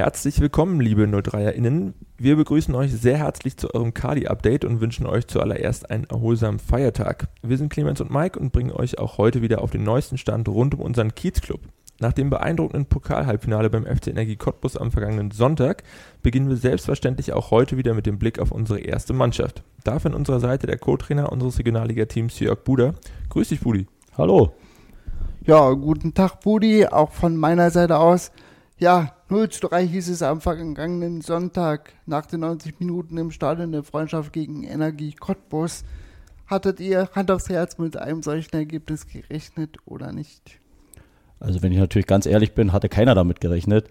Herzlich willkommen, liebe 03erInnen. Wir begrüßen euch sehr herzlich zu eurem Kali-Update und wünschen euch zuallererst einen erholsamen Feiertag. Wir sind Clemens und Mike und bringen euch auch heute wieder auf den neuesten Stand rund um unseren Kiezclub. Nach dem beeindruckenden Pokal-Halbfinale beim FC Energie Cottbus am vergangenen Sonntag beginnen wir selbstverständlich auch heute wieder mit dem Blick auf unsere erste Mannschaft. Dafür an unserer Seite der Co-Trainer unseres Regionalliga-Teams Jörg Buder. Grüß dich, Budi. Hallo. Ja, guten Tag, Budi, auch von meiner Seite aus. Ja, 0 zu 3 hieß es am vergangenen Sonntag nach den 90 Minuten im Stadion der Freundschaft gegen Energie Cottbus. Hattet ihr Hand aufs Herz mit einem solchen Ergebnis gerechnet oder nicht? Also wenn ich natürlich ganz ehrlich bin, hatte keiner damit gerechnet.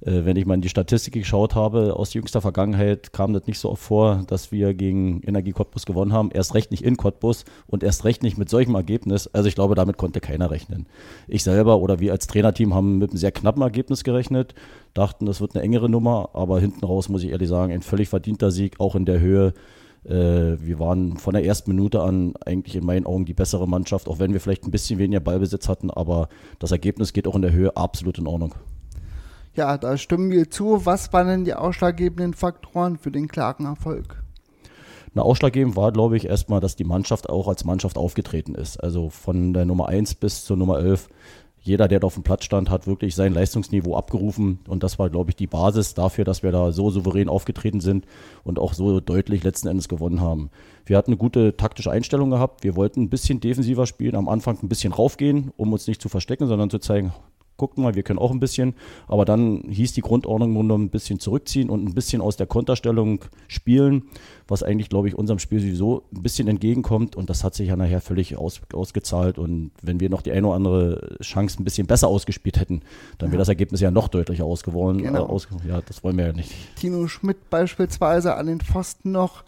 Äh, wenn ich mal in die Statistik geschaut habe, aus jüngster Vergangenheit kam das nicht so oft vor, dass wir gegen Energie Cottbus gewonnen haben. Erst recht nicht in Cottbus und erst recht nicht mit solchem Ergebnis. Also ich glaube, damit konnte keiner rechnen. Ich selber oder wir als Trainerteam haben mit einem sehr knappen Ergebnis gerechnet, dachten, das wird eine engere Nummer, aber hinten raus muss ich ehrlich sagen, ein völlig verdienter Sieg, auch in der Höhe, äh, wir waren von der ersten Minute an eigentlich in meinen Augen die bessere Mannschaft, auch wenn wir vielleicht ein bisschen weniger Ballbesitz hatten, aber das Ergebnis geht auch in der Höhe absolut in Ordnung. Ja, da stimmen wir zu. Was waren denn die ausschlaggebenden Faktoren für den klaren Erfolg? Na, ausschlaggebend war, glaube ich, erstmal, dass die Mannschaft auch als Mannschaft aufgetreten ist. Also von der Nummer 1 bis zur Nummer 11 jeder, der da auf dem Platz stand, hat wirklich sein Leistungsniveau abgerufen. Und das war, glaube ich, die Basis dafür, dass wir da so souverän aufgetreten sind und auch so deutlich letzten Endes gewonnen haben. Wir hatten eine gute taktische Einstellung gehabt. Wir wollten ein bisschen defensiver spielen, am Anfang ein bisschen raufgehen, um uns nicht zu verstecken, sondern zu zeigen, guckt mal, wir können auch ein bisschen. Aber dann hieß die Grundordnung nur ein bisschen zurückziehen und ein bisschen aus der Konterstellung spielen, was eigentlich, glaube ich, unserem Spiel sowieso ein bisschen entgegenkommt. Und das hat sich ja nachher völlig aus, ausgezahlt. Und wenn wir noch die eine oder andere Chance ein bisschen besser ausgespielt hätten, dann wäre das Ergebnis ja noch deutlicher ausgeworden. Genau. Äh, aus, ja, das wollen wir ja nicht. Tino Schmidt beispielsweise an den Pfosten noch.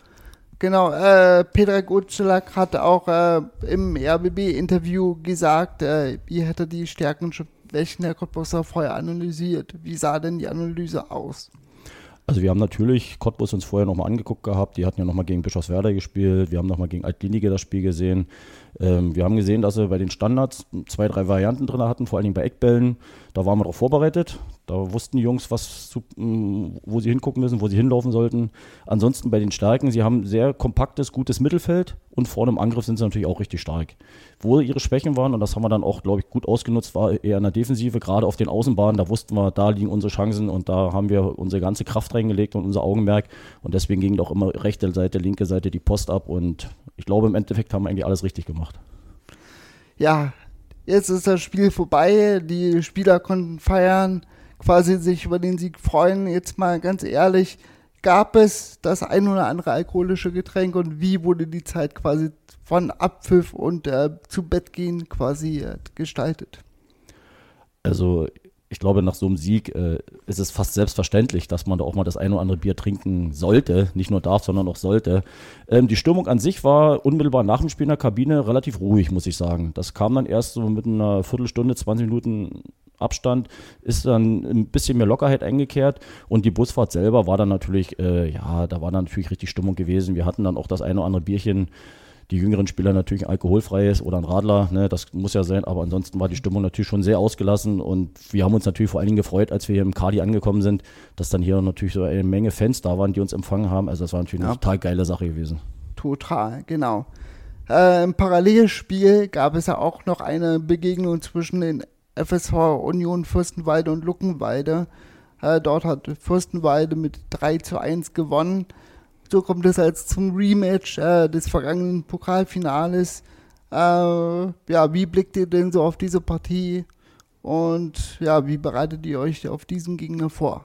Genau, äh, Petra Gutschelak hat auch äh, im RBB-Interview gesagt, äh, ihr hätte die Stärken schon welchen Herr Cottbusser vorher analysiert. Wie sah denn die Analyse aus? Also wir haben natürlich Cottbus uns vorher nochmal angeguckt gehabt. Die hatten ja nochmal gegen Bischofswerder gespielt. Wir haben nochmal gegen Altlinige das Spiel gesehen. Ähm, wir haben gesehen, dass sie bei den Standards zwei, drei Varianten drin hatten, vor allen Dingen bei Eckbällen. Da waren wir darauf vorbereitet. Da wussten die Jungs, was zu, wo sie hingucken müssen, wo sie hinlaufen sollten. Ansonsten bei den Stärken, sie haben sehr kompaktes, gutes Mittelfeld und vorne im Angriff sind sie natürlich auch richtig stark. Wo ihre Schwächen waren, und das haben wir dann auch, glaube ich, gut ausgenutzt, war eher in der Defensive, gerade auf den Außenbahnen. Da wussten wir, da liegen unsere Chancen und da haben wir unsere ganze Kraft reingelegt und unser Augenmerk. Und deswegen ging auch immer rechte Seite, linke Seite die Post ab. Und ich glaube, im Endeffekt haben wir eigentlich alles richtig gemacht. Ja, jetzt ist das Spiel vorbei. Die Spieler konnten feiern quasi sich über den Sieg freuen. Jetzt mal ganz ehrlich, gab es das ein oder andere alkoholische Getränk und wie wurde die Zeit quasi von Abpfiff und äh, zu Bett gehen quasi äh, gestaltet? Also ich glaube, nach so einem Sieg äh, ist es fast selbstverständlich, dass man da auch mal das ein oder andere Bier trinken sollte. Nicht nur darf, sondern auch sollte. Ähm, die Stimmung an sich war unmittelbar nach dem Spiel in der Kabine relativ ruhig, muss ich sagen. Das kam dann erst so mit einer Viertelstunde, 20 Minuten Abstand, ist dann ein bisschen mehr Lockerheit eingekehrt und die Busfahrt selber war dann natürlich, äh, ja, da war dann natürlich richtig Stimmung gewesen. Wir hatten dann auch das eine oder andere Bierchen die jüngeren Spieler natürlich ein alkoholfreies oder ein Radler, ne, das muss ja sein, aber ansonsten war die Stimmung natürlich schon sehr ausgelassen und wir haben uns natürlich vor allen Dingen gefreut, als wir hier im Kadi angekommen sind, dass dann hier natürlich so eine Menge Fans da waren, die uns empfangen haben. Also das war natürlich ja. eine total geile Sache gewesen. Total, genau. Äh, Im Parallelspiel gab es ja auch noch eine Begegnung zwischen den FSV Union Fürstenwalde und Luckenwalde. Äh, dort hat Fürstenwalde mit 3 zu 1 gewonnen. So kommt es jetzt zum Rematch äh, des vergangenen Pokalfinales. Äh, ja, wie blickt ihr denn so auf diese Partie? Und ja, wie bereitet ihr euch auf diesen Gegner vor?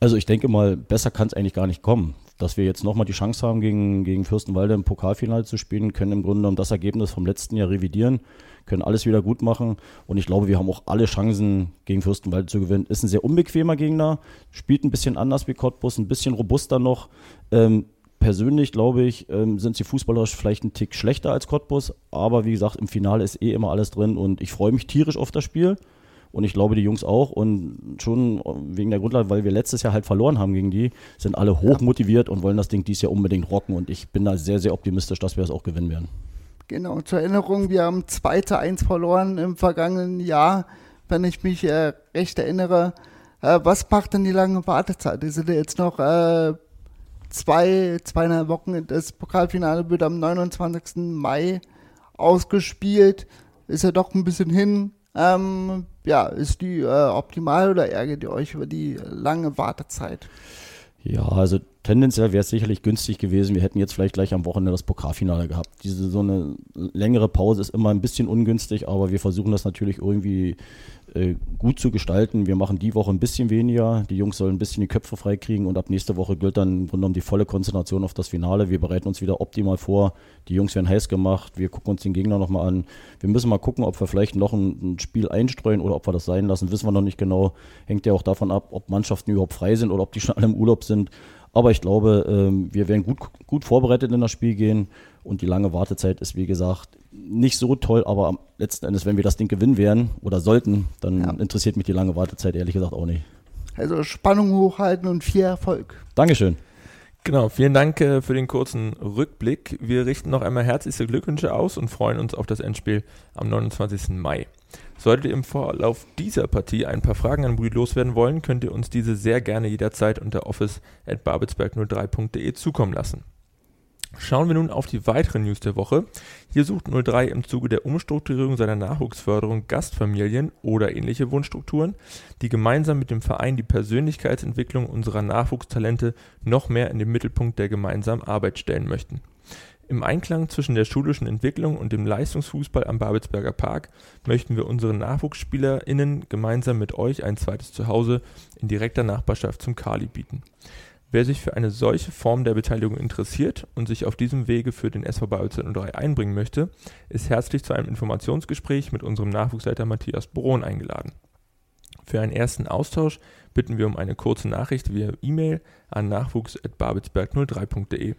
Also ich denke mal, besser kann es eigentlich gar nicht kommen dass wir jetzt nochmal die Chance haben, gegen, gegen Fürstenwalde im Pokalfinale zu spielen, können im Grunde genommen das Ergebnis vom letzten Jahr revidieren, können alles wieder gut machen. Und ich glaube, wir haben auch alle Chancen, gegen Fürstenwalde zu gewinnen. Ist ein sehr unbequemer Gegner, spielt ein bisschen anders wie Cottbus, ein bisschen robuster noch. Ähm, persönlich glaube ich, ähm, sind sie fußballerisch vielleicht ein Tick schlechter als Cottbus, aber wie gesagt, im Finale ist eh immer alles drin und ich freue mich tierisch auf das Spiel. Und ich glaube, die Jungs auch. Und schon wegen der Grundlage, weil wir letztes Jahr halt verloren haben gegen die, sind alle hoch motiviert und wollen das Ding dieses Jahr unbedingt rocken. Und ich bin da sehr, sehr optimistisch, dass wir das auch gewinnen werden. Genau, zur Erinnerung, wir haben 2 zu 1 verloren im vergangenen Jahr, wenn ich mich äh, recht erinnere. Äh, was macht denn die lange Wartezeit? Die sind jetzt noch äh, zwei, zweieinhalb Wochen. Das Pokalfinale wird am 29. Mai ausgespielt. Ist ja doch ein bisschen hin. Ähm, ja, ist die äh, optimal oder ärgert ihr euch über die lange Wartezeit? Ja, also tendenziell wäre es sicherlich günstig gewesen. Wir hätten jetzt vielleicht gleich am Wochenende das Pokalfinale gehabt. Diese so eine längere Pause ist immer ein bisschen ungünstig, aber wir versuchen das natürlich irgendwie äh, gut zu gestalten. Wir machen die Woche ein bisschen weniger. Die Jungs sollen ein bisschen die Köpfe freikriegen und ab nächste Woche gilt dann im Grunde genommen die volle Konzentration auf das Finale. Wir bereiten uns wieder optimal vor. Die Jungs werden heiß gemacht. Wir gucken uns den Gegner nochmal an. Wir müssen mal gucken, ob wir vielleicht noch ein, ein, Spiel einstreuen oder ob wir das sein lassen. Wissen wir noch nicht genau. Hängt ja auch davon ab, ob Mannschaften überhaupt frei sind oder ob die schon alle im Urlaub sind. Aber ich glaube, ähm, wir werden gut, gut vorbereitet in das Spiel gehen. Und die lange Wartezeit ist, wie gesagt, nicht so toll, aber am letzten Endes, wenn wir das Ding gewinnen werden oder sollten, dann ja. interessiert mich die lange Wartezeit ehrlich gesagt auch nicht. Also Spannung hochhalten und viel Erfolg. Dankeschön. Genau, vielen Dank äh, für den kurzen Rückblick. Wir richten noch einmal herzlichste Glückwünsche aus und freuen uns auf das Endspiel am 29. Mai. Solltet ihr im Vorlauf dieser Partie ein paar Fragen an Brüd loswerden wollen, könnt ihr uns diese sehr gerne jederzeit unter office.babelsberg03.de zukommen lassen. Schauen wir nun auf die weiteren News der Woche. Hier sucht 03 im Zuge der Umstrukturierung seiner Nachwuchsförderung Gastfamilien oder ähnliche Wohnstrukturen, die gemeinsam mit dem Verein die Persönlichkeitsentwicklung unserer Nachwuchstalente noch mehr in den Mittelpunkt der gemeinsamen Arbeit stellen möchten. Im Einklang zwischen der schulischen Entwicklung und dem Leistungsfußball am Babelsberger Park möchten wir unseren NachwuchsspielerInnen gemeinsam mit euch ein zweites Zuhause in direkter Nachbarschaft zum Kali bieten. Wer sich für eine solche Form der Beteiligung interessiert und sich auf diesem Wege für den SV Babelsberg 03 einbringen möchte, ist herzlich zu einem Informationsgespräch mit unserem Nachwuchsleiter Matthias Boron eingeladen. Für einen ersten Austausch bitten wir um eine kurze Nachricht via E-Mail an nachwuchs.babelsberg03.de.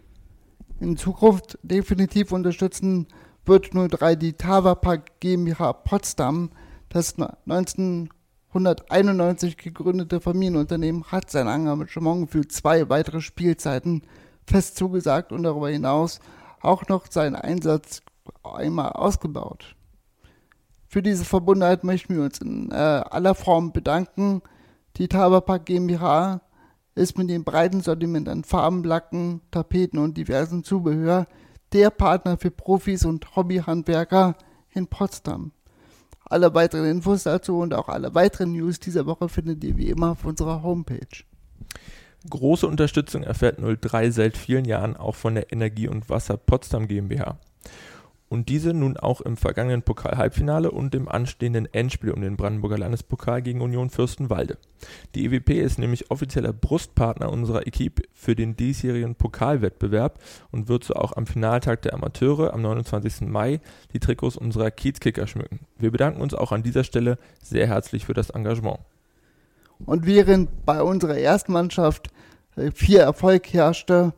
In Zukunft definitiv unterstützen wird 03 die Tavapak GmbH Potsdam, das 19 191 gegründete Familienunternehmen hat sein Engagement für zwei weitere Spielzeiten fest zugesagt und darüber hinaus auch noch seinen Einsatz einmal ausgebaut. Für diese Verbundenheit möchten wir uns in äh, aller Form bedanken. Die Taberpark GmbH ist mit dem breiten Sortiment an Farben, Lacken, Tapeten und diversen Zubehör der Partner für Profis und Hobbyhandwerker in Potsdam. Alle weiteren Infos dazu und auch alle weiteren News dieser Woche findet ihr wie immer auf unserer Homepage. Große Unterstützung erfährt 03 seit vielen Jahren auch von der Energie und Wasser Potsdam GmbH und diese nun auch im vergangenen Pokal-Halbfinale und im anstehenden Endspiel um den Brandenburger Landespokal gegen Union Fürstenwalde. Die EWP ist nämlich offizieller Brustpartner unserer Equipe für den diesjährigen Pokalwettbewerb und wird so auch am Finaltag der Amateure am 29. Mai die Trikots unserer Kiezkicker schmücken. Wir bedanken uns auch an dieser Stelle sehr herzlich für das Engagement. Und während bei unserer Erstmannschaft viel Erfolg herrschte,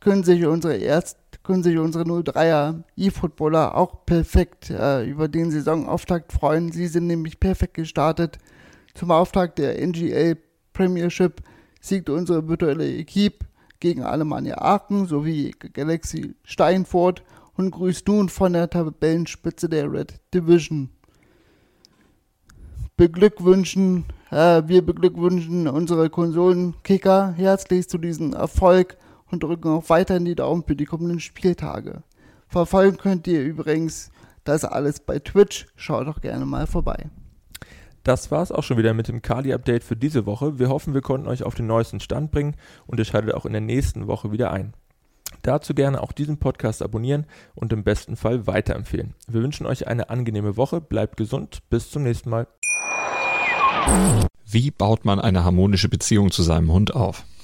können sich unsere Erst können sich unsere 03er E-Footballer auch perfekt äh, über den Saisonauftakt freuen. Sie sind nämlich perfekt gestartet. Zum Auftakt der NGL Premiership siegt unsere virtuelle Equipe gegen Alemannia Aachen sowie Galaxy Steinfurt und grüßt nun von der Tabellenspitze der Red Division. Beglückwünschen, äh, wir beglückwünschen unsere Konsolenkicker herzlich zu diesem Erfolg und drücken auch weiterhin die Daumen für die kommenden Spieltage. Verfolgen könnt ihr übrigens das alles bei Twitch. Schaut doch gerne mal vorbei. Das war's auch schon wieder mit dem Kali-Update für diese Woche. Wir hoffen, wir konnten euch auf den neuesten Stand bringen und ihr schaltet auch in der nächsten Woche wieder ein. Dazu gerne auch diesen Podcast abonnieren und im besten Fall weiterempfehlen. Wir wünschen euch eine angenehme Woche, bleibt gesund, bis zum nächsten Mal. Wie baut man eine harmonische Beziehung zu seinem Hund auf?